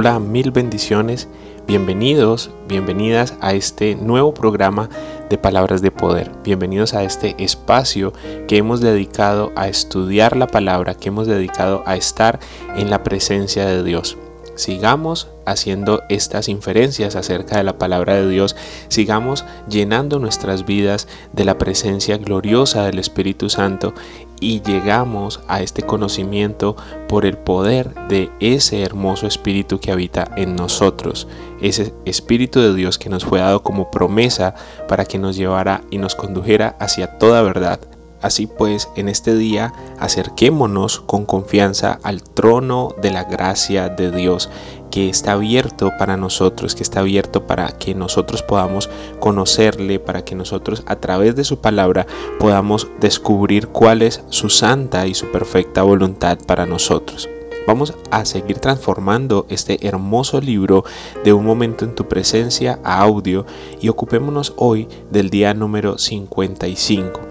Hola, mil bendiciones, bienvenidos, bienvenidas a este nuevo programa de Palabras de Poder, bienvenidos a este espacio que hemos dedicado a estudiar la palabra, que hemos dedicado a estar en la presencia de Dios. Sigamos haciendo estas inferencias acerca de la palabra de Dios, sigamos llenando nuestras vidas de la presencia gloriosa del Espíritu Santo y llegamos a este conocimiento por el poder de ese hermoso Espíritu que habita en nosotros, ese Espíritu de Dios que nos fue dado como promesa para que nos llevara y nos condujera hacia toda verdad. Así pues, en este día acerquémonos con confianza al trono de la gracia de Dios que está abierto para nosotros, que está abierto para que nosotros podamos conocerle, para que nosotros a través de su palabra podamos descubrir cuál es su santa y su perfecta voluntad para nosotros. Vamos a seguir transformando este hermoso libro de un momento en tu presencia a audio y ocupémonos hoy del día número 55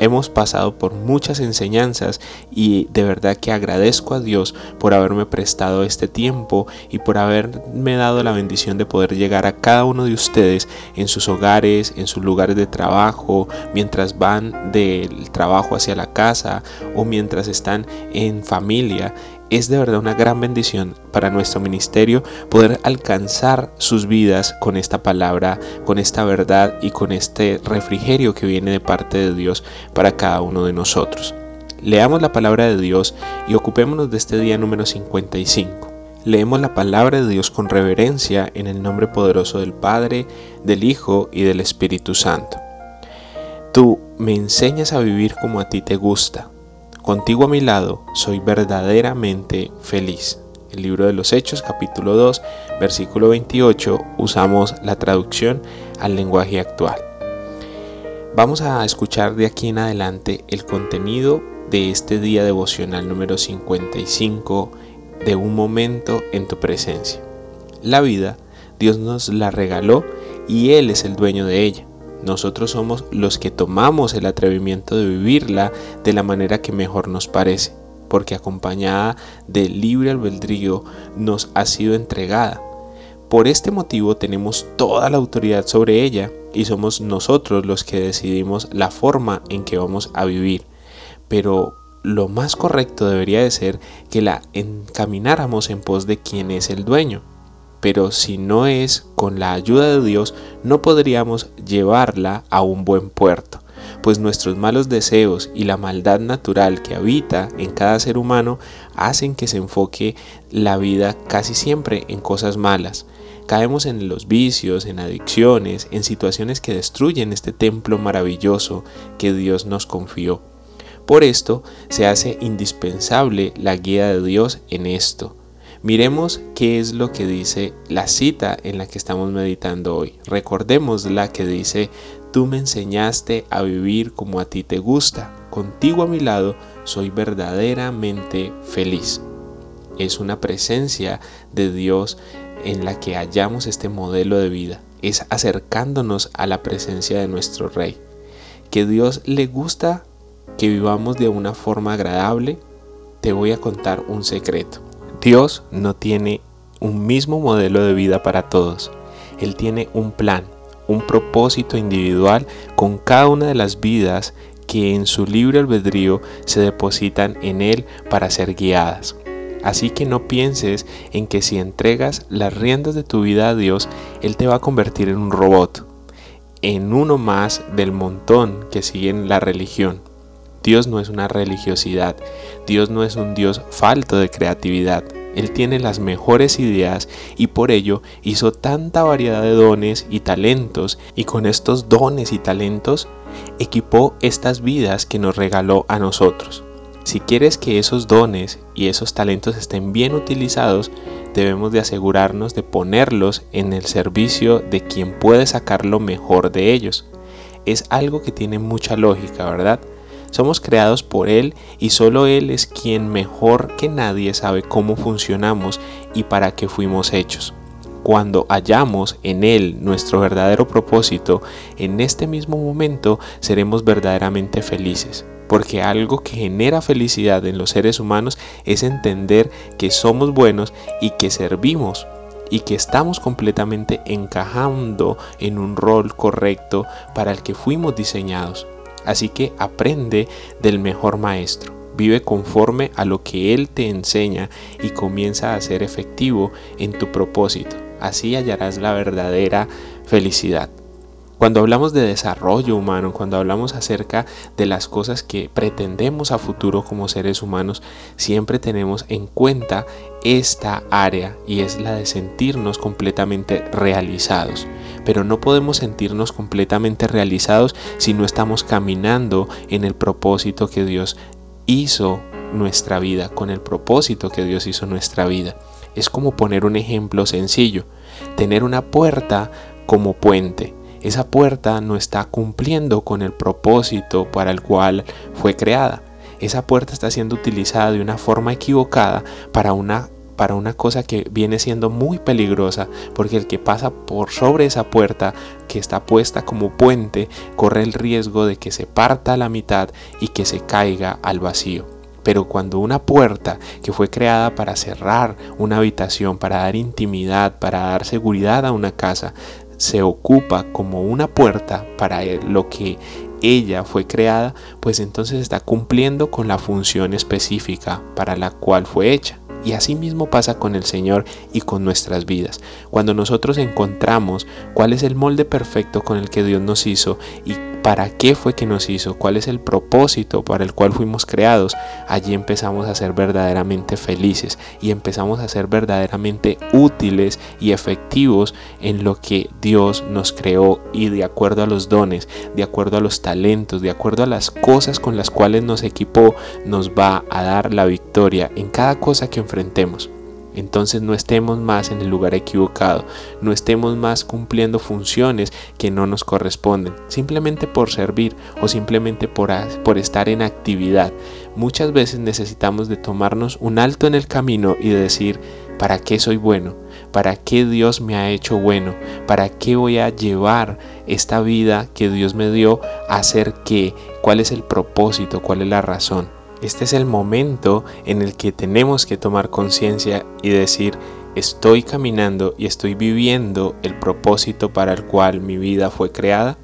Hemos pasado por muchas enseñanzas y de verdad que agradezco a Dios por haberme prestado este tiempo y por haberme dado la bendición de poder llegar a cada uno de ustedes en sus hogares, en sus lugares de trabajo, mientras van del trabajo hacia la casa o mientras están en familia es de verdad una gran bendición para nuestro ministerio poder alcanzar sus vidas con esta palabra, con esta verdad y con este refrigerio que viene de parte de Dios para cada uno de nosotros. Leamos la palabra de Dios y ocupémonos de este día número 55. Leemos la palabra de Dios con reverencia en el nombre poderoso del Padre, del Hijo y del Espíritu Santo. Tú me enseñas a vivir como a ti te gusta Contigo a mi lado soy verdaderamente feliz. El libro de los Hechos capítulo 2 versículo 28 usamos la traducción al lenguaje actual. Vamos a escuchar de aquí en adelante el contenido de este día devocional número 55 de un momento en tu presencia. La vida Dios nos la regaló y Él es el dueño de ella. Nosotros somos los que tomamos el atrevimiento de vivirla de la manera que mejor nos parece, porque acompañada del libre albedrío nos ha sido entregada. Por este motivo tenemos toda la autoridad sobre ella y somos nosotros los que decidimos la forma en que vamos a vivir. Pero lo más correcto debería de ser que la encamináramos en pos de quien es el dueño pero si no es con la ayuda de Dios, no podríamos llevarla a un buen puerto, pues nuestros malos deseos y la maldad natural que habita en cada ser humano hacen que se enfoque la vida casi siempre en cosas malas. Caemos en los vicios, en adicciones, en situaciones que destruyen este templo maravilloso que Dios nos confió. Por esto se hace indispensable la guía de Dios en esto Miremos qué es lo que dice la cita en la que estamos meditando hoy. Recordemos la que dice, tú me enseñaste a vivir como a ti te gusta. Contigo a mi lado soy verdaderamente feliz. Es una presencia de Dios en la que hallamos este modelo de vida. Es acercándonos a la presencia de nuestro Rey. Que Dios le gusta que vivamos de una forma agradable. Te voy a contar un secreto. Dios no tiene un mismo modelo de vida para todos. Él tiene un plan, un propósito individual con cada una de las vidas que en su libre albedrío se depositan en Él para ser guiadas. Así que no pienses en que si entregas las riendas de tu vida a Dios, Él te va a convertir en un robot, en uno más del montón que siguen la religión. Dios no es una religiosidad, Dios no es un Dios falto de creatividad. Él tiene las mejores ideas y por ello hizo tanta variedad de dones y talentos y con estos dones y talentos equipó estas vidas que nos regaló a nosotros. Si quieres que esos dones y esos talentos estén bien utilizados, debemos de asegurarnos de ponerlos en el servicio de quien puede sacar lo mejor de ellos. Es algo que tiene mucha lógica, ¿verdad? Somos creados por Él y solo Él es quien mejor que nadie sabe cómo funcionamos y para qué fuimos hechos. Cuando hallamos en Él nuestro verdadero propósito, en este mismo momento seremos verdaderamente felices porque algo que genera felicidad en los seres humanos es entender que somos buenos y que servimos y que estamos completamente encajando en un rol correcto para el que fuimos diseñados. Así que aprende del mejor maestro. Vive conforme a lo que Él te enseña y comienza a ser efectivo en tu propósito. Así hallarás la verdadera felicidad. Cuando hablamos de desarrollo humano, cuando hablamos acerca de las cosas que pretendemos a futuro como seres humanos, siempre tenemos en cuenta esta área y es la de sentirnos completamente realizados. Pero no podemos sentirnos completamente realizados si no estamos caminando en el propósito que Dios hizo nuestra vida, con el propósito que Dios hizo nuestra vida. Es como poner un ejemplo sencillo, tener una puerta como puente esa puerta no está cumpliendo con el propósito para el cual fue creada. Esa puerta está siendo utilizada de una forma equivocada para una para una cosa que viene siendo muy peligrosa, porque el que pasa por sobre esa puerta que está puesta como puente corre el riesgo de que se parta a la mitad y que se caiga al vacío. Pero cuando una puerta que fue creada para cerrar una habitación, para dar intimidad, para dar seguridad a una casa, se ocupa como una puerta para lo que ella fue creada, pues entonces está cumpliendo con la función específica para la cual fue hecha. Y así mismo pasa con el Señor y con nuestras vidas. Cuando nosotros encontramos cuál es el molde perfecto con el que Dios nos hizo y para qué fue que nos hizo, cuál es el propósito para el cual fuimos creados, allí empezamos a ser verdaderamente felices y empezamos a ser verdaderamente útiles y efectivos en lo que Dios nos creó y de acuerdo a los dones, de acuerdo a los talentos, de acuerdo a las cosas con las cuales nos equipó, nos va a dar la victoria en cada cosa que enfrentemos. Entonces no estemos más en el lugar equivocado, no estemos más cumpliendo funciones que no nos corresponden, simplemente por servir o simplemente por, estar en actividad. Muchas veces necesitamos de tomarnos un alto en el camino y de decir, ¿para qué soy bueno? ¿Para qué Dios me ha hecho bueno? ¿Para qué voy a llevar esta vida que Dios me dio a hacer qué? ¿Cuál es el propósito? ¿Cuál es la razón? Este es el momento en el que tenemos que tomar conciencia y decir, estoy caminando y estoy viviendo el propósito para el cual mi vida fue creada.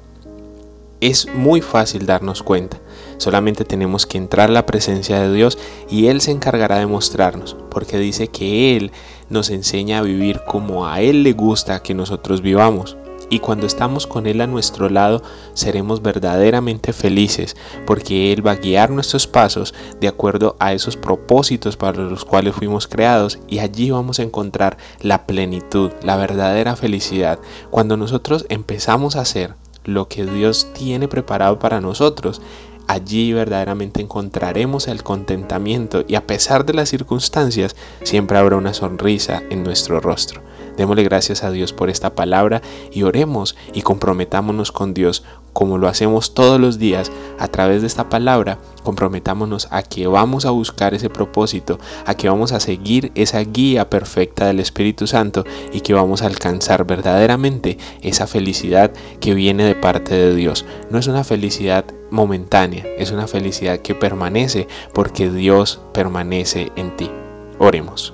Es muy fácil darnos cuenta. Solamente tenemos que entrar a la presencia de Dios y Él se encargará de mostrarnos, porque dice que Él nos enseña a vivir como a Él le gusta que nosotros vivamos y cuando estamos con Él a nuestro lado seremos verdaderamente felices porque Él va a guiar nuestros pasos de acuerdo a esos propósitos para los cuales fuimos creados y allí vamos a encontrar la plenitud, la verdadera felicidad. Cuando nosotros empezamos a hacer lo que Dios tiene preparado para nosotros, allí verdaderamente encontraremos el contentamiento y a pesar de las circunstancias siempre habrá una sonrisa en nuestro rostro. Démosle gracias a Dios por esta palabra y oremos y comprometámonos con Dios como lo hacemos todos los días a través de esta palabra. Comprometámonos a que vamos a buscar ese propósito, a que vamos a seguir esa guía perfecta del Espíritu Santo y que vamos a alcanzar verdaderamente esa felicidad que viene de parte de Dios. No es una felicidad momentánea, es una felicidad que permanece porque Dios permanece en ti. Oremos.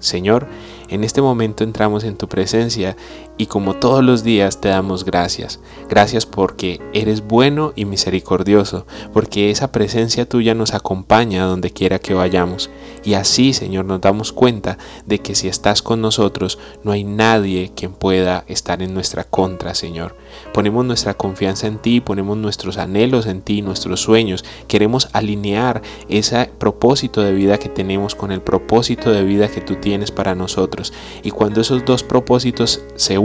Señor, en este momento entramos en tu presencia y como todos los días te damos gracias. Gracias porque eres bueno y misericordioso, porque esa presencia tuya nos acompaña donde quiera que vayamos. Y así, Señor, nos damos cuenta de que si estás con nosotros, no hay nadie quien pueda estar en nuestra contra, Señor. Ponemos nuestra confianza en ti, ponemos nuestros anhelos en ti, nuestros sueños. Queremos alinear ese propósito de vida que tenemos con el propósito de vida que tú tienes para nosotros. Y cuando esos dos propósitos se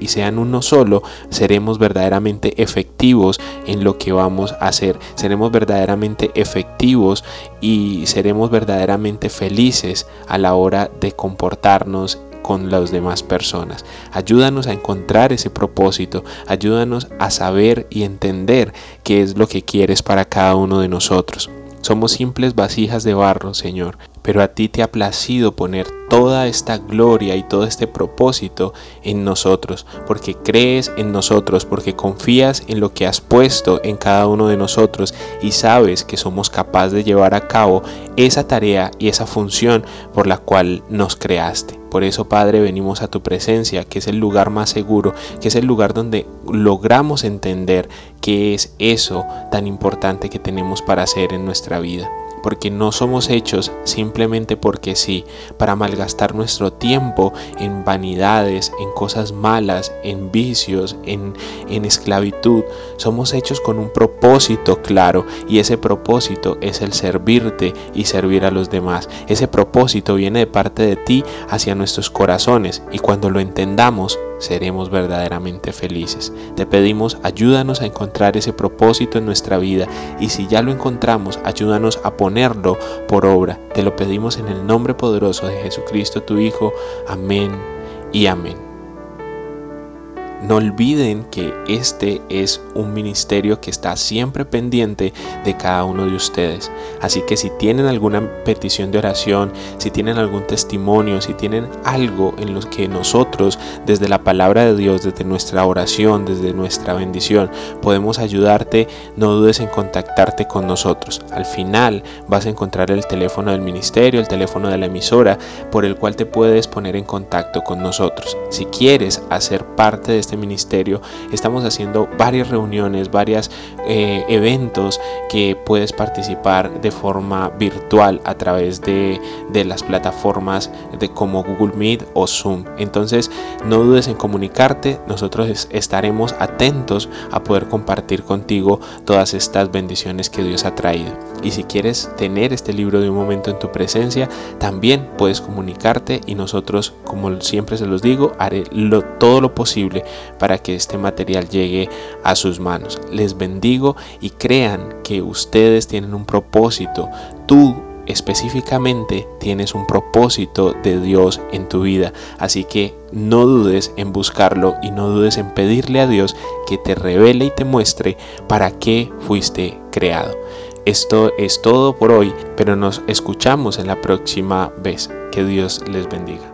y sean uno solo, seremos verdaderamente efectivos en lo que vamos a hacer. Seremos verdaderamente efectivos y seremos verdaderamente felices a la hora de comportarnos con las demás personas. Ayúdanos a encontrar ese propósito, ayúdanos a saber y entender qué es lo que quieres para cada uno de nosotros. Somos simples vasijas de barro, Señor, pero a ti te ha placido poner toda esta gloria y todo este propósito en nosotros, porque crees en nosotros, porque confías en lo que has puesto en cada uno de nosotros y sabes que somos capaces de llevar a cabo esa tarea y esa función por la cual nos creaste. Por eso, Padre, venimos a tu presencia, que es el lugar más seguro, que es el lugar donde logramos entender qué es eso tan importante que tenemos para hacer en nuestra vida porque no somos hechos simplemente porque sí, para malgastar nuestro tiempo en vanidades, en cosas malas, en vicios, en, en esclavitud. Somos hechos con un propósito claro y ese propósito es el servirte y servir a los demás. Ese propósito viene de parte de ti hacia nuestros corazones y cuando lo entendamos, seremos verdaderamente felices. Te pedimos, ayúdanos a encontrar ese propósito en nuestra vida y si ya lo encontramos, ayúdanos a ponerlo por obra. Te lo pedimos en el nombre poderoso de Jesucristo, tu Hijo. Amén y amén. No olviden que este es un ministerio que está siempre pendiente de cada uno de ustedes. Así que si tienen alguna petición de oración, si tienen algún testimonio, si tienen algo en lo que nosotros desde la palabra de Dios, desde nuestra oración, desde nuestra bendición, podemos ayudarte, no dudes en contactarte con nosotros. Al final vas a encontrar el teléfono del ministerio, el teléfono de la emisora, por el cual te puedes poner en contacto con nosotros. Si quieres hacer parte de este este ministerio, estamos haciendo varias reuniones, varios eh, eventos que puedes participar de forma virtual a través de, de las plataformas de como Google Meet o Zoom. Entonces, no dudes en comunicarte, nosotros estaremos atentos a poder compartir contigo todas estas bendiciones que Dios ha traído. Y si quieres tener este libro de un momento en tu presencia, también puedes comunicarte y nosotros, como siempre se los digo, haré lo, todo lo posible para que este material llegue a sus manos. Les bendigo y crean que ustedes tienen un propósito. Tú específicamente tienes un propósito de Dios en tu vida. Así que no dudes en buscarlo y no dudes en pedirle a Dios que te revele y te muestre para qué fuiste creado. Esto es todo por hoy, pero nos escuchamos en la próxima vez. Que Dios les bendiga.